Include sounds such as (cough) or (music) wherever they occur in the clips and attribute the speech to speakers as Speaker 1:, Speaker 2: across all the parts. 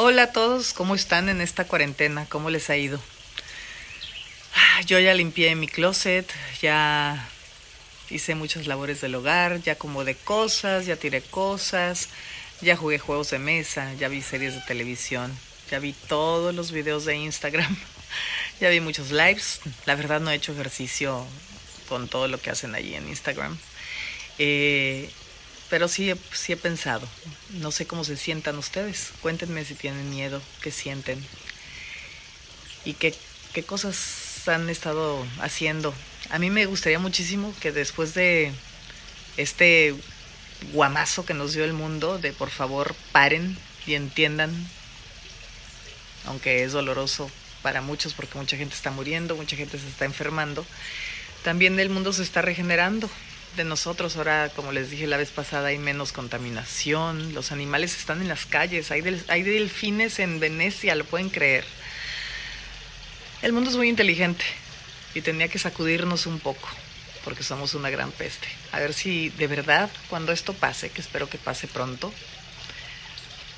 Speaker 1: Hola a todos, ¿cómo están en esta cuarentena? ¿Cómo les ha ido? Ah, yo ya limpié mi closet, ya hice muchas labores del hogar, ya acomodé cosas, ya tiré cosas, ya jugué juegos de mesa, ya vi series de televisión, ya vi todos los videos de Instagram, (laughs) ya vi muchos lives. La verdad no he hecho ejercicio con todo lo que hacen allí en Instagram. Eh, pero sí, sí he pensado. No sé cómo se sientan ustedes. Cuéntenme si tienen miedo, qué sienten. Y qué, qué cosas han estado haciendo. A mí me gustaría muchísimo que después de este guamazo que nos dio el mundo, de por favor paren y entiendan, aunque es doloroso para muchos porque mucha gente está muriendo, mucha gente se está enfermando, también el mundo se está regenerando de nosotros. Ahora, como les dije la vez pasada, hay menos contaminación, los animales están en las calles, hay, hay delfines en Venecia, lo pueden creer. El mundo es muy inteligente y tenía que sacudirnos un poco, porque somos una gran peste. A ver si de verdad, cuando esto pase, que espero que pase pronto,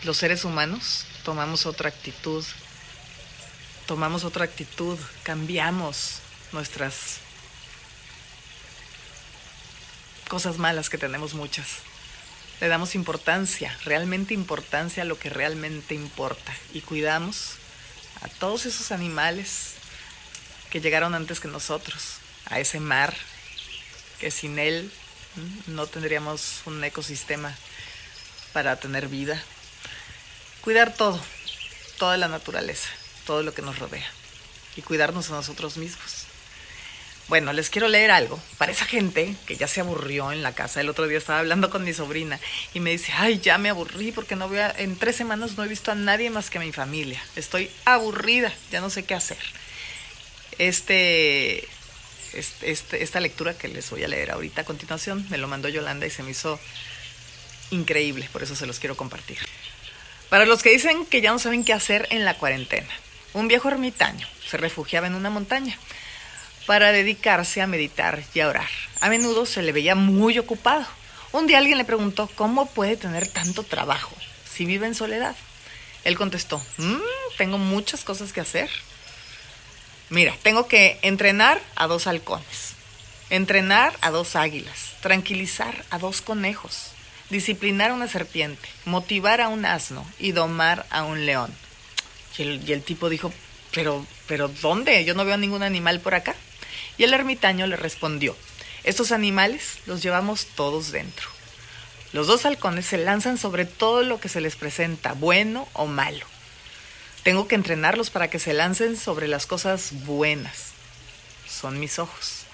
Speaker 1: los seres humanos tomamos otra actitud, tomamos otra actitud, cambiamos nuestras cosas malas que tenemos muchas. Le damos importancia, realmente importancia a lo que realmente importa y cuidamos a todos esos animales que llegaron antes que nosotros, a ese mar que sin él no tendríamos un ecosistema para tener vida. Cuidar todo, toda la naturaleza, todo lo que nos rodea y cuidarnos a nosotros mismos. Bueno, les quiero leer algo para esa gente que ya se aburrió en la casa. El otro día estaba hablando con mi sobrina y me dice, ay, ya me aburrí porque no voy en tres semanas no he visto a nadie más que a mi familia. Estoy aburrida, ya no sé qué hacer. Este, este, este, esta lectura que les voy a leer ahorita a continuación me lo mandó Yolanda y se me hizo increíble, por eso se los quiero compartir. Para los que dicen que ya no saben qué hacer en la cuarentena, un viejo ermitaño se refugiaba en una montaña para dedicarse a meditar y a orar. A menudo se le veía muy ocupado. Un día alguien le preguntó cómo puede tener tanto trabajo si vive en soledad. Él contestó, mm, tengo muchas cosas que hacer. Mira, tengo que entrenar a dos halcones, entrenar a dos águilas, tranquilizar a dos conejos, disciplinar a una serpiente, motivar a un asno y domar a un león. Y el, y el tipo dijo, pero, pero ¿dónde? Yo no veo ningún animal por acá. Y el ermitaño le respondió, estos animales los llevamos todos dentro. Los dos halcones se lanzan sobre todo lo que se les presenta, bueno o malo. Tengo que entrenarlos para que se lancen sobre las cosas buenas. Son mis ojos.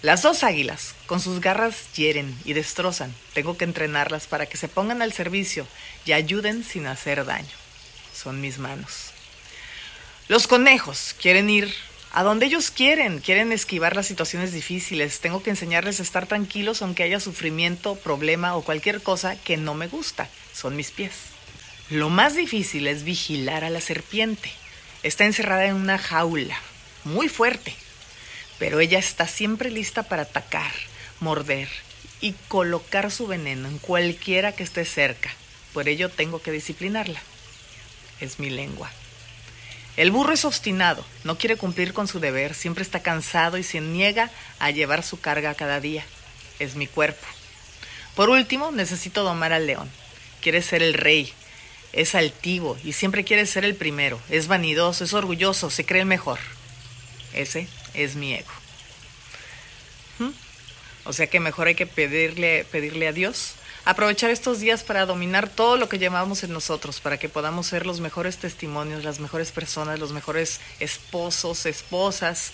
Speaker 1: Las dos águilas, con sus garras, hieren y destrozan. Tengo que entrenarlas para que se pongan al servicio y ayuden sin hacer daño. Son mis manos. Los conejos quieren ir a donde ellos quieren, quieren esquivar las situaciones difíciles. Tengo que enseñarles a estar tranquilos aunque haya sufrimiento, problema o cualquier cosa que no me gusta. Son mis pies. Lo más difícil es vigilar a la serpiente. Está encerrada en una jaula, muy fuerte, pero ella está siempre lista para atacar, morder y colocar su veneno en cualquiera que esté cerca. Por ello tengo que disciplinarla. Es mi lengua. El burro es obstinado, no quiere cumplir con su deber, siempre está cansado y se niega a llevar su carga cada día. Es mi cuerpo. Por último, necesito domar al león. Quiere ser el rey, es altivo y siempre quiere ser el primero. Es vanidoso, es orgulloso, se cree el mejor. Ese es mi ego. ¿Mm? O sea que mejor hay que pedirle, pedirle a Dios aprovechar estos días para dominar todo lo que llevamos en nosotros, para que podamos ser los mejores testimonios, las mejores personas, los mejores esposos, esposas,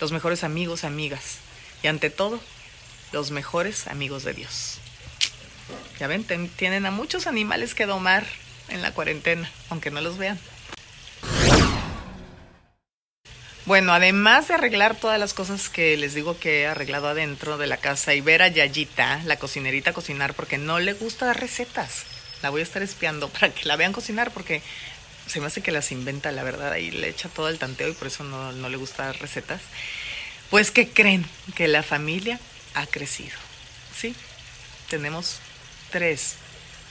Speaker 1: los mejores amigos, amigas. Y ante todo, los mejores amigos de Dios. Ya ven, tienen a muchos animales que domar en la cuarentena, aunque no los vean. Bueno, además de arreglar todas las cosas que les digo que he arreglado adentro de la casa y ver a Yayita, la cocinerita, cocinar porque no le gusta dar recetas. La voy a estar espiando (laughs) para que la vean cocinar porque se me hace que las inventa, la verdad, y le echa todo el tanteo y por eso no, no le gusta dar recetas. Pues que creen que la familia ha crecido. ¿Sí? Tenemos tres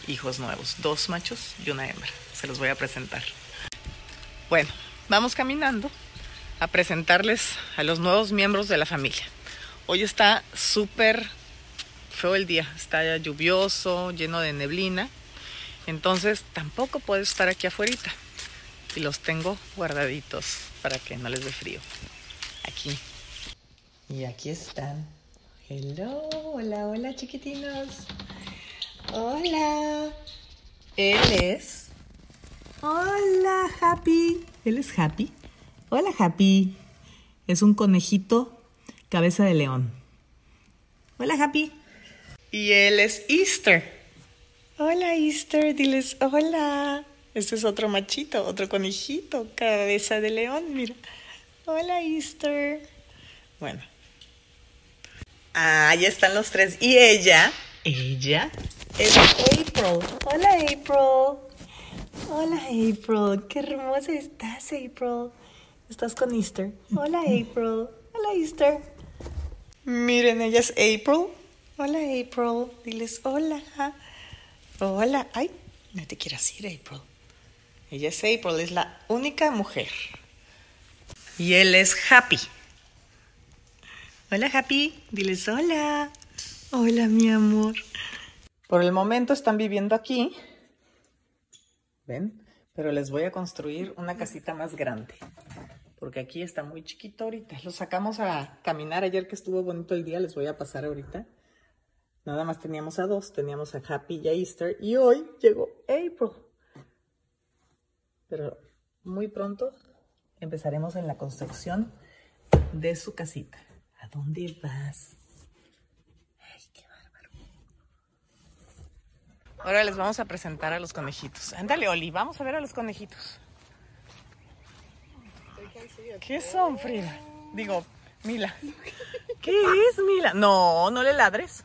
Speaker 1: hijos nuevos, dos machos y una hembra. Se los voy a presentar. Bueno, vamos caminando a presentarles a los nuevos miembros de la familia. Hoy está súper feo el día, está lluvioso, lleno de neblina, entonces tampoco puedo estar aquí afuera y los tengo guardaditos para que no les dé frío. Aquí. Y aquí están. Hello, hola, hola chiquitinos. Hola. Él es. Hola, Happy. Él es Happy. Hola, Happy. Es un conejito cabeza de león. Hola, Happy. Y él es Easter. Hola, Easter. Diles hola. Este es otro machito, otro conejito, cabeza de león, mira. Hola, Easter. Bueno. Ah, ya están los tres. Y ella, ella es April. Hola, April. Hola, April. Qué hermosa estás, April. Estás con Easter. Hola, April. Hola, Easter. Miren, ella es April. Hola, April. Diles hola. Hola. Ay, no te quieras ir, April. Ella es April, es la única mujer. Y él es Happy. Hola, Happy. Diles hola. Hola, mi amor. Por el momento están viviendo aquí. ¿Ven? Pero les voy a construir una casita más grande. Porque aquí está muy chiquito ahorita. Lo sacamos a caminar ayer que estuvo bonito el día. Les voy a pasar ahorita. Nada más teníamos a dos. Teníamos a Happy y Easter. Y hoy llegó April. Pero muy pronto empezaremos en la construcción de su casita. ¿A dónde vas? Ay, qué bárbaro. Ahora les vamos a presentar a los conejitos. Ándale, Oli, vamos a ver a los conejitos. ¿Qué son, Frida? Digo, Mila. (laughs) ¿Qué es, Mila? No, no le ladres.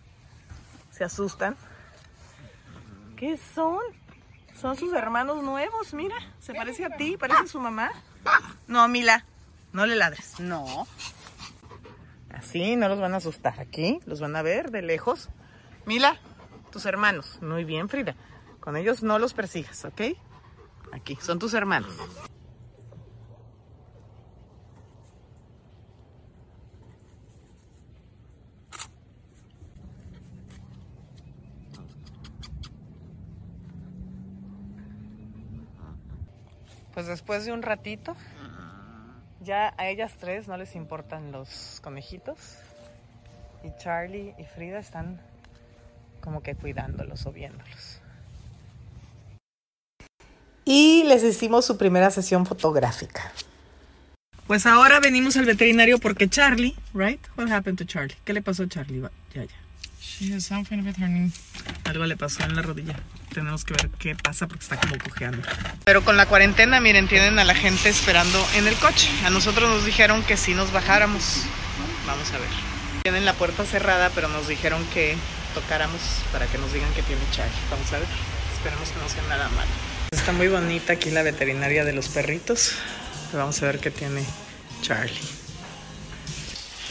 Speaker 1: Se asustan. ¿Qué son? Son sus hermanos nuevos, mira. Se parece a ti, parece a su mamá. No, Mila, no le ladres. No. Así no los van a asustar. Aquí los van a ver de lejos. Mila, tus hermanos. Muy bien, Frida. Con ellos no los persigas, ¿ok? Aquí, son tus hermanos. Pues después de un ratito, ya a ellas tres no les importan los conejitos. Y Charlie y Frida están como que cuidándolos o viéndolos. Y les hicimos su primera sesión fotográfica. Pues ahora venimos al veterinario porque Charlie, right? What happened to Charlie? ¿Qué le pasó a Charlie? Ya, ya.
Speaker 2: She has something with her knee.
Speaker 1: Algo le pasó en la rodilla. Tenemos que ver qué pasa porque está como cojeando. Pero con la cuarentena, miren, tienen a la gente esperando en el coche. A nosotros nos dijeron que si nos bajáramos. Vamos a ver. Tienen la puerta cerrada, pero nos dijeron que tocáramos para que nos digan que tiene Charlie. Vamos a ver. Esperemos que no sea nada malo. Está muy bonita aquí la veterinaria de los perritos. Vamos a ver qué tiene Charlie.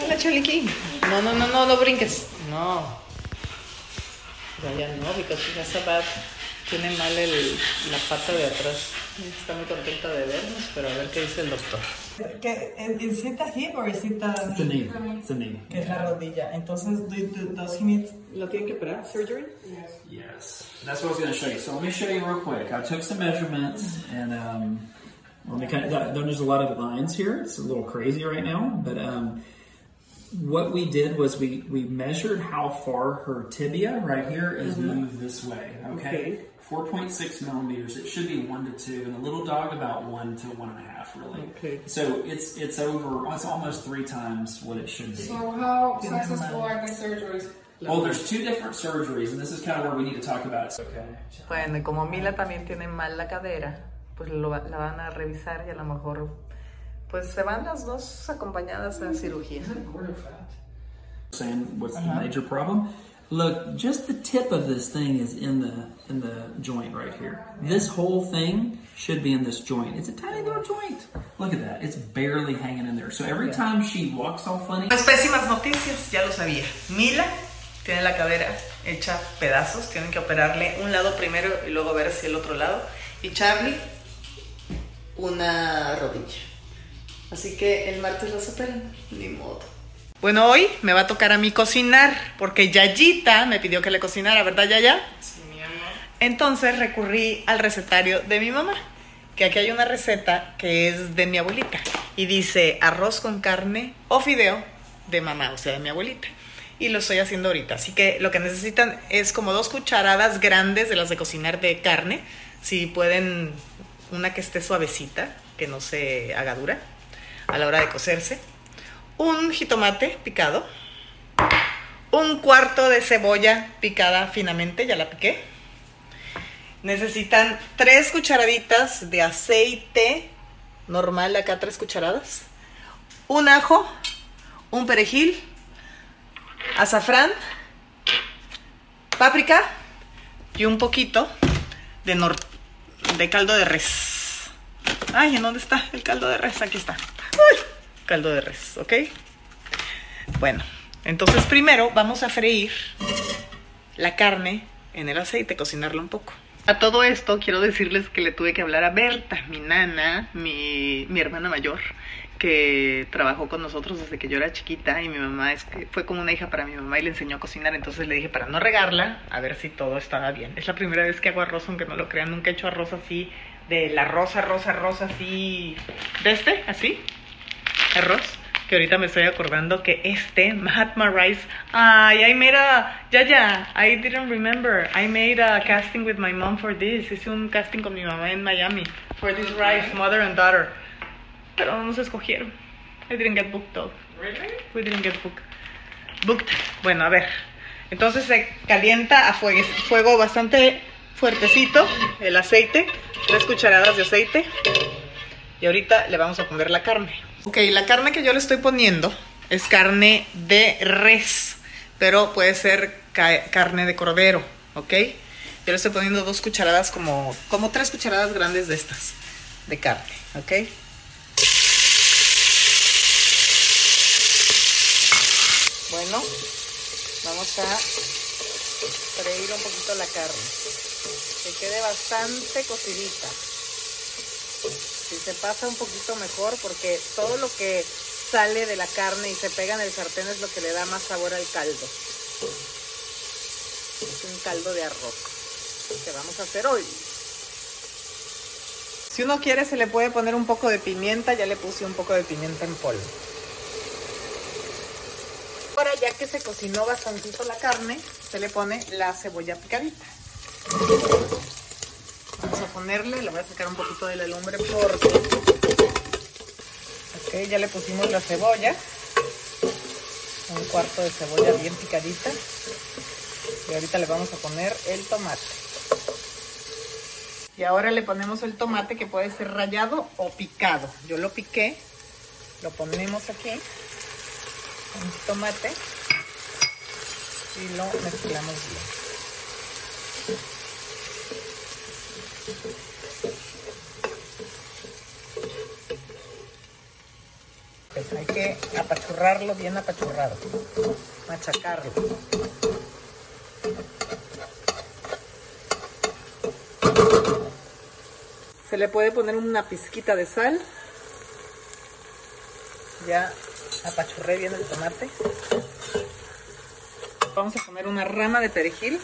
Speaker 1: Hola, Charlie King. No, no, no, no, no brinques. No. Ya no, porque ya está tiene mal el, la pata de atrás. Está muy contenta de vernos, pero a ver qué dice el doctor. ¿Qué, ¿Es it a hip or is it a...
Speaker 2: It's a knee. It's a knee.
Speaker 1: Que es la rodilla. Entonces, do, do, does he need... ¿Lo tienen que operar? Surgery?
Speaker 2: Yes. Yes. That's what I was going to show you. So let me show you real quick. I took some measurements and um, let me kind of, there's a lot of lines here. It's a little crazy right now, but um, what we did was we, we measured how far her tibia right here is
Speaker 1: Mm-hmm.
Speaker 2: moved this way. Okay. 4.6 millimeters. It should be one to two, and a little dog about one to one and a half, really.
Speaker 1: Okay.
Speaker 2: So it's it's over. It's almost three times what it should be.
Speaker 3: So how successful are the surgeries?
Speaker 2: Well, there's two different surgeries, and this is kind of where we need to talk about it. Okay.
Speaker 1: Bueno, como Mila también tiene mal la cadera, pues lo, la van a revisar y a lo mejor pues se van las dos acompañadas a cirugía.
Speaker 2: Saying what's the major problem? Look, just the tip of this thing is in the in the joint right here. This whole thing should be in this joint. It's a tiny little joint. Look at that. It's barely hanging in there. So every time she walks all funny,
Speaker 1: Las pésimas noticias, ya lo sabía. Mila Tiene la cadera hecha pedazos. Tienen que operarle un lado primero y luego ver si el otro lado. Y Charlie, una rodilla. Así que el martes los operan. Ni modo. Bueno, hoy me va a tocar a mí cocinar, porque Yayita me pidió que le cocinara, ¿verdad, Yaya?
Speaker 3: Sí, mi amor.
Speaker 1: Entonces recurrí al recetario de mi mamá, que aquí hay una receta que es de mi abuelita y dice arroz con carne o fideo de mamá, o sea, de mi abuelita. Y lo estoy haciendo ahorita, así que lo que necesitan es como dos cucharadas grandes de las de cocinar de carne, si pueden una que esté suavecita, que no se haga dura a la hora de cocerse, un jitomate picado, un cuarto de cebolla picada finamente, ya la piqué, Necesitan tres cucharaditas de aceite normal, acá tres cucharadas. Un ajo, un perejil, azafrán, páprica y un poquito de, de caldo de res. Ay, ¿en dónde está el caldo de res? Aquí está. Caldo de res, ¿ok? Bueno, entonces primero vamos a freír la carne en el aceite, cocinarla un poco. A todo esto quiero decirles que le tuve que hablar a Berta, mi nana, mi, mi hermana mayor, que trabajó con nosotros desde que yo era chiquita y mi mamá es que fue como una hija para mi mamá y le enseñó a cocinar, entonces le dije para no regarla, a ver si todo estaba bien. Es la primera vez que hago arroz, aunque no lo crean, nunca he hecho arroz así, de la rosa, rosa, rosa, así, de este, así, arroz que ahorita me estoy acordando que este Mahatma Rice ay I made a ya ya I didn't remember I made a casting with my mom for this hice un casting con mi mamá en Miami for this rice mother and daughter pero no nos escogieron I didn't get booked though
Speaker 3: Really?
Speaker 1: we didn't get booked booked bueno a ver entonces se calienta a fuego, fuego bastante fuertecito el aceite tres cucharadas de aceite y ahorita le vamos a poner la carne. Ok, la carne que yo le estoy poniendo es carne de res, pero puede ser ca- carne de cordero, ¿ok? Yo le estoy poniendo dos cucharadas, como, como tres cucharadas grandes de estas, de carne, ¿ok? Vamos a freír un poquito la carne, que quede bastante cocidita si se pasa un poquito mejor porque todo lo que sale de la carne y se pega en el sartén es lo que le da más sabor al caldo. Es un caldo de arroz que vamos a hacer hoy. Si uno quiere se le puede poner un poco de pimienta, ya le puse un poco de pimienta en polvo. Ahora ya que se cocinó bastantito la carne, se le pone la cebolla picadita. Vamos a ponerle, le voy a sacar un poquito de la lumbre porque... Ok, ya le pusimos la cebolla. Un cuarto de cebolla bien picadita. Y ahorita le vamos a poner el tomate. Y ahora le ponemos el tomate que puede ser rallado o picado. Yo lo piqué, lo ponemos aquí, un tomate y lo mezclamos bien. Pues hay que apachurrarlo bien apachurrado, machacarlo. Se le puede poner una pizquita de sal. Ya apachurré bien el tomate. Vamos a poner una rama de perejil,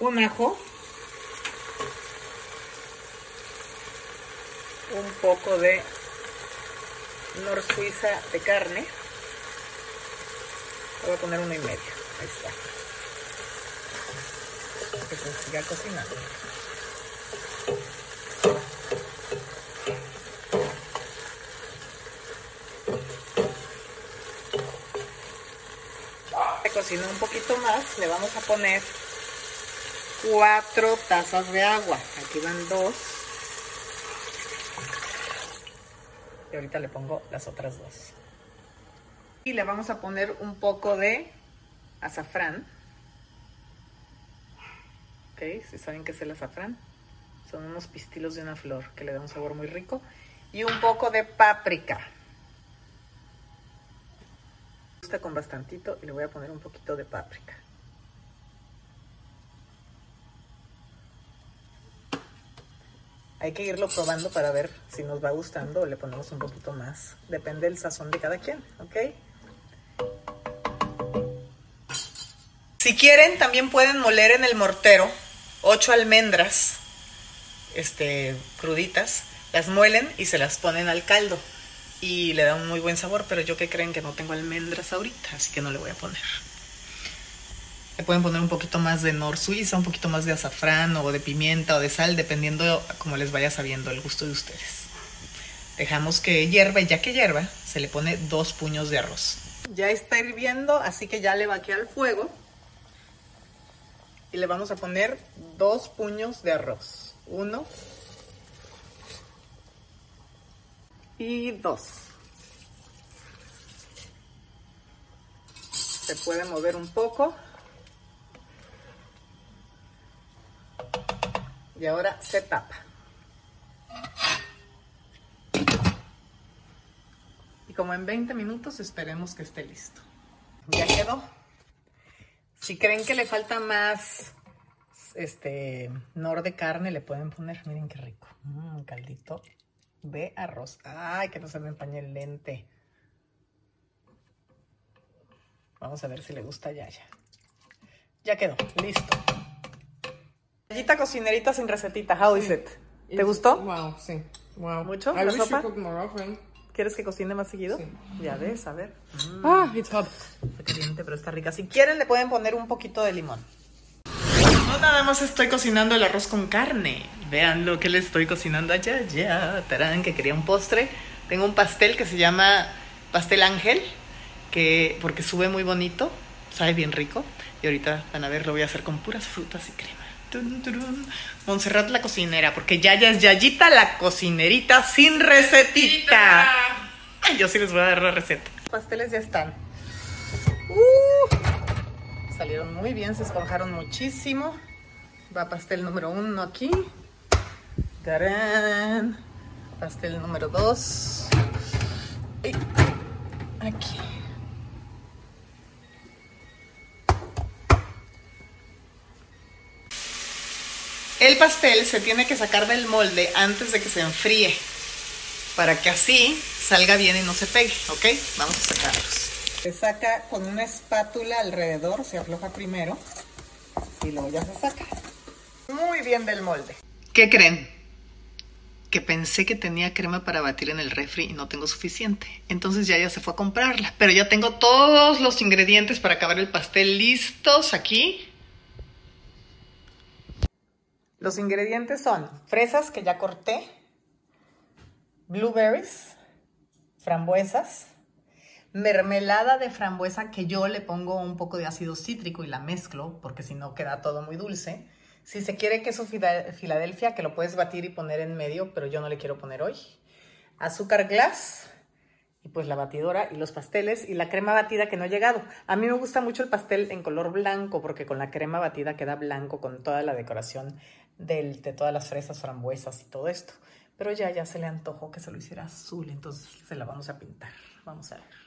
Speaker 1: un ajo, un poco de nor suiza de carne. Voy a poner uno y medio. Ahí está. Que se siga cocinando. Se cocinó un poquito más. Le vamos a poner cuatro tazas de agua. Aquí van dos. Y ahorita le pongo las otras dos. Y le vamos a poner un poco de azafrán. Ok, si saben qué es el azafrán. Son unos pistilos de una flor que le da un sabor muy rico. Y un poco de páprica. Con bastantito y le voy a poner un poquito de páprica. Hay que irlo probando para ver si nos va gustando o le ponemos un poquito más. Depende del sazón de cada quien, ¿ok? Si quieren, también pueden moler en el mortero ocho almendras este, cruditas, las muelen y se las ponen al caldo. Y le da un muy buen sabor, pero yo que creen que no tengo almendras ahorita, así que no le voy a poner. Le pueden poner un poquito más de nor suiza, un poquito más de azafrán o de pimienta o de sal, dependiendo como les vaya sabiendo el gusto de ustedes. Dejamos que hierva y ya que hierva, se le pone dos puños de arroz. Ya está hirviendo, así que ya le vaqué al fuego. Y le vamos a poner dos puños de arroz. Uno y dos. Se puede mover un poco. Y ahora se tapa. Y como en 20 minutos esperemos que esté listo. Ya quedó. Si creen que le falta más este nor de carne, le pueden poner, miren qué rico. Un caldito de arroz. Ay, que no se me empañe el lente. Vamos a ver si le gusta ya ya. Ya quedó, listo. Gallita cocinerita sin recetita, how is it? ¿Te gustó?
Speaker 3: Wow, sí. Wow.
Speaker 1: ¿Mucho?
Speaker 3: I
Speaker 1: ¿La
Speaker 3: wish
Speaker 1: sopa?
Speaker 3: you cooked more often.
Speaker 1: ¿Quieres que cocine más seguido?
Speaker 3: Sí.
Speaker 1: Ya ves, a ver.
Speaker 3: Ah, it's hot.
Speaker 1: Está caliente, pero está rica. Si quieren, le pueden poner un poquito de limón. No nada más estoy cocinando el arroz con carne. Vean lo que le estoy cocinando allá, ya. Tarán, que quería un postre. Tengo un pastel que se llama pastel ángel, que porque sube muy bonito, sabe bien rico. Y ahorita van a ver, lo voy a hacer con puras frutas y crema. Montserrat la cocinera, porque Yaya es Yayita la cocinerita sin recetita. Ay, yo sí les voy a dar la receta. Los pasteles ya están. Uh, salieron muy bien, se esponjaron muchísimo. Va pastel número uno aquí. Pastel número dos. Aquí. El pastel se tiene que sacar del molde antes de que se enfríe para que así salga bien y no se pegue, ¿ok? Vamos a sacarlos. Se saca con una espátula alrededor, se afloja primero y luego ya se saca. Muy bien del molde. ¿Qué creen? Que pensé que tenía crema para batir en el refri y no tengo suficiente. Entonces ya ya se fue a comprarla. Pero ya tengo todos los ingredientes para acabar el pastel listos aquí. Los ingredientes son fresas que ya corté, blueberries, frambuesas, mermelada de frambuesa que yo le pongo un poco de ácido cítrico y la mezclo porque si no queda todo muy dulce. Si se quiere queso Filadelfia, que lo puedes batir y poner en medio, pero yo no le quiero poner hoy. Azúcar glass y pues la batidora y los pasteles y la crema batida que no ha llegado. A mí me gusta mucho el pastel en color blanco porque con la crema batida queda blanco con toda la decoración del, de todas las fresas, frambuesas y todo esto. Pero ya, ya se le antojó que se lo hiciera azul, entonces se la vamos a pintar. Vamos a ver.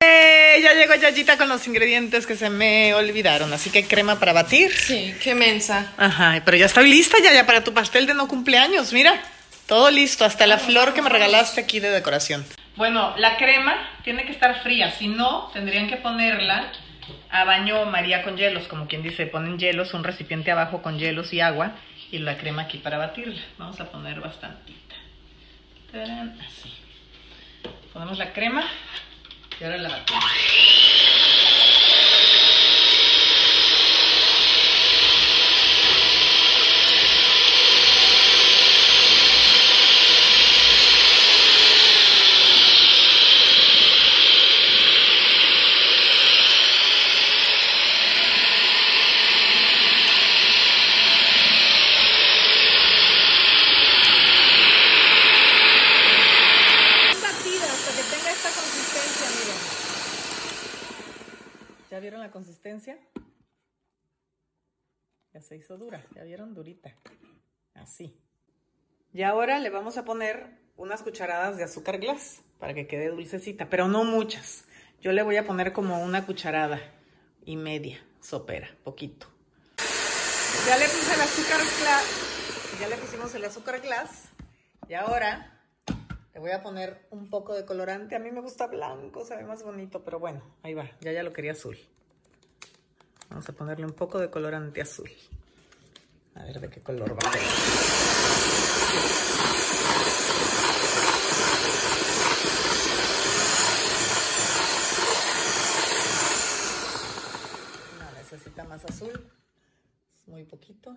Speaker 1: ¡Eh! Ya llegó Yayita con los ingredientes que se me olvidaron. Así que crema para batir.
Speaker 3: Sí, qué mensa.
Speaker 1: Ajá, pero ya estoy lista ya, ya para tu pastel de no cumpleaños, mira. Todo listo, hasta la flor que me regalaste aquí de decoración. Bueno, la crema tiene que estar fría, si no, tendrían que ponerla a baño María con hielos, como quien dice, ponen hielos, un recipiente abajo con hielos y agua y la crema aquí para batirla. Vamos a poner bastantita. Tarán, Así. Ponemos la crema y ahora la batimos. batida hasta que tenga esta consistencia, miren. ¿Ya vieron la consistencia? Ya se hizo dura, ya vieron durita. Así. Y ahora le vamos a poner unas cucharadas de azúcar glass para que quede dulcecita, pero no muchas. Yo le voy a poner como una cucharada y media sopera, poquito. Ya le puse el azúcar glass. Ya le pusimos el azúcar glass. Y ahora le voy a poner un poco de colorante. A mí me gusta blanco, se ve más bonito, pero bueno, ahí va. Ya ya lo quería azul. Vamos a ponerle un poco de colorante azul. A ver de qué color va. No, necesita más azul. Muy poquito.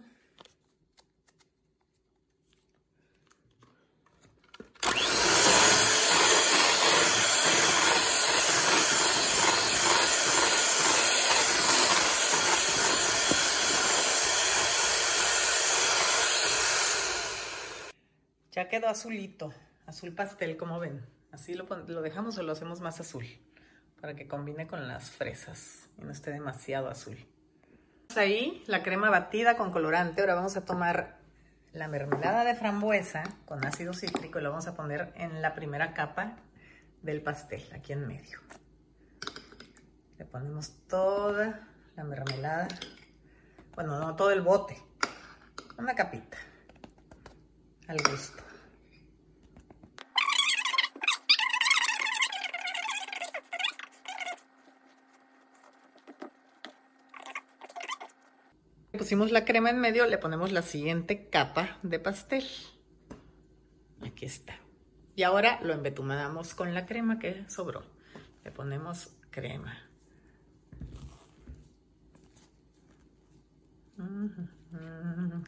Speaker 1: Quedó azulito, azul pastel, como ven. Así lo, dejamos o lo hacemos más azul, para que combine con las fresas y no esté demasiado azul. Ahí la crema batida con colorante. Ahora vamos a tomar la mermelada de frambuesa con ácido cítrico y lo vamos a poner en la primera capa del pastel, aquí en medio. Le ponemos toda la mermelada, bueno, no todo el bote, una capita al gusto. Pusimos la crema en medio, le ponemos la siguiente capa de pastel. Aquí está. Y ahora lo embetumamos con la crema que sobró. Le ponemos crema.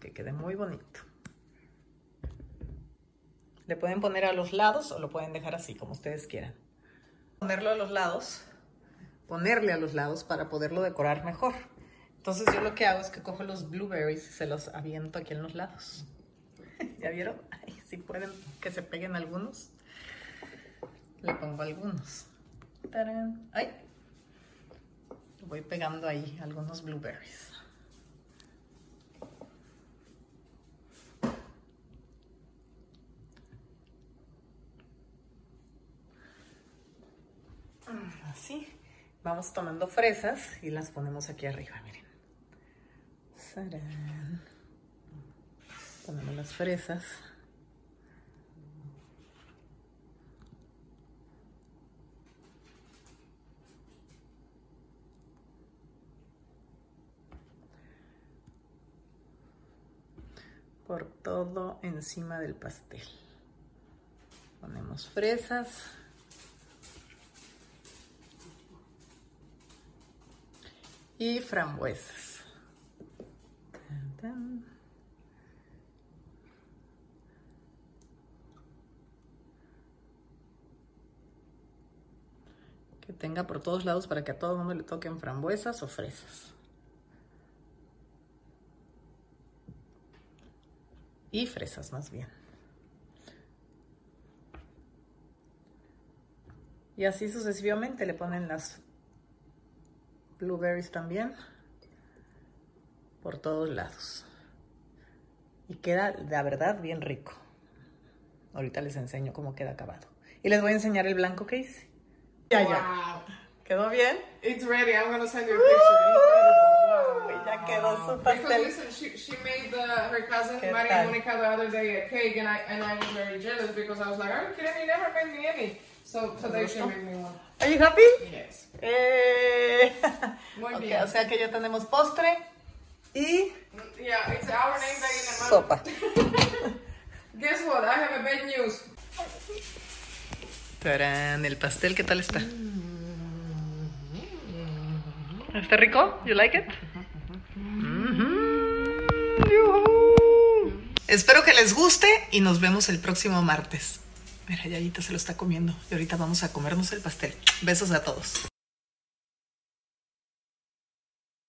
Speaker 1: Que quede muy bonito. Le pueden poner a los lados o lo pueden dejar así, como ustedes quieran. Ponerlo a los lados, ponerle a los lados para poderlo decorar mejor. Entonces yo lo que hago es que cojo los blueberries y se los aviento aquí en los lados. (laughs) ¿Ya vieron? Ay, si pueden que se peguen algunos. Le pongo algunos. ¡Tarán! ¡Ay! Voy pegando ahí algunos blueberries. Así. Vamos tomando fresas y las ponemos aquí arriba, miren. Ponemos las fresas. Por todo encima del pastel. Ponemos fresas. y frambuesas. Tenga por todos lados para que a todo el mundo le toquen frambuesas o fresas. Y fresas más bien. Y así sucesivamente le ponen las blueberries también por todos lados y queda la verdad bien rico ahorita les enseño cómo queda acabado y les voy a enseñar el blanco que hice ya ya
Speaker 3: Wow.
Speaker 1: quedó bien
Speaker 3: It's ready. I'm gonna send you a picture.
Speaker 1: Uy, ya quedó su
Speaker 3: Because
Speaker 1: pastel
Speaker 3: listen, she, she made the, her cousin
Speaker 1: ¿Qué
Speaker 3: Maria? Monica the other day a cake, and I and I was very jealous because I was like, "Are you kidding? You never made me any." So today she made me one.
Speaker 1: Are you happy?
Speaker 3: Yes.
Speaker 1: Eh.
Speaker 3: Muy
Speaker 1: Ok,
Speaker 3: bien.
Speaker 1: o sea que ya tenemos postre y
Speaker 3: Yeah, it's our name
Speaker 1: sopa (laughs)
Speaker 3: Guess what? I have a bad news.
Speaker 1: Tarán, el pastel, ¿qué tal está? ¿Está rico? You like it? Mhm. Yujú. Espero que les guste y nos vemos el próximo martes. Mira, Yayita se lo está comiendo y ahorita vamos a comernos el pastel. Besos a todos.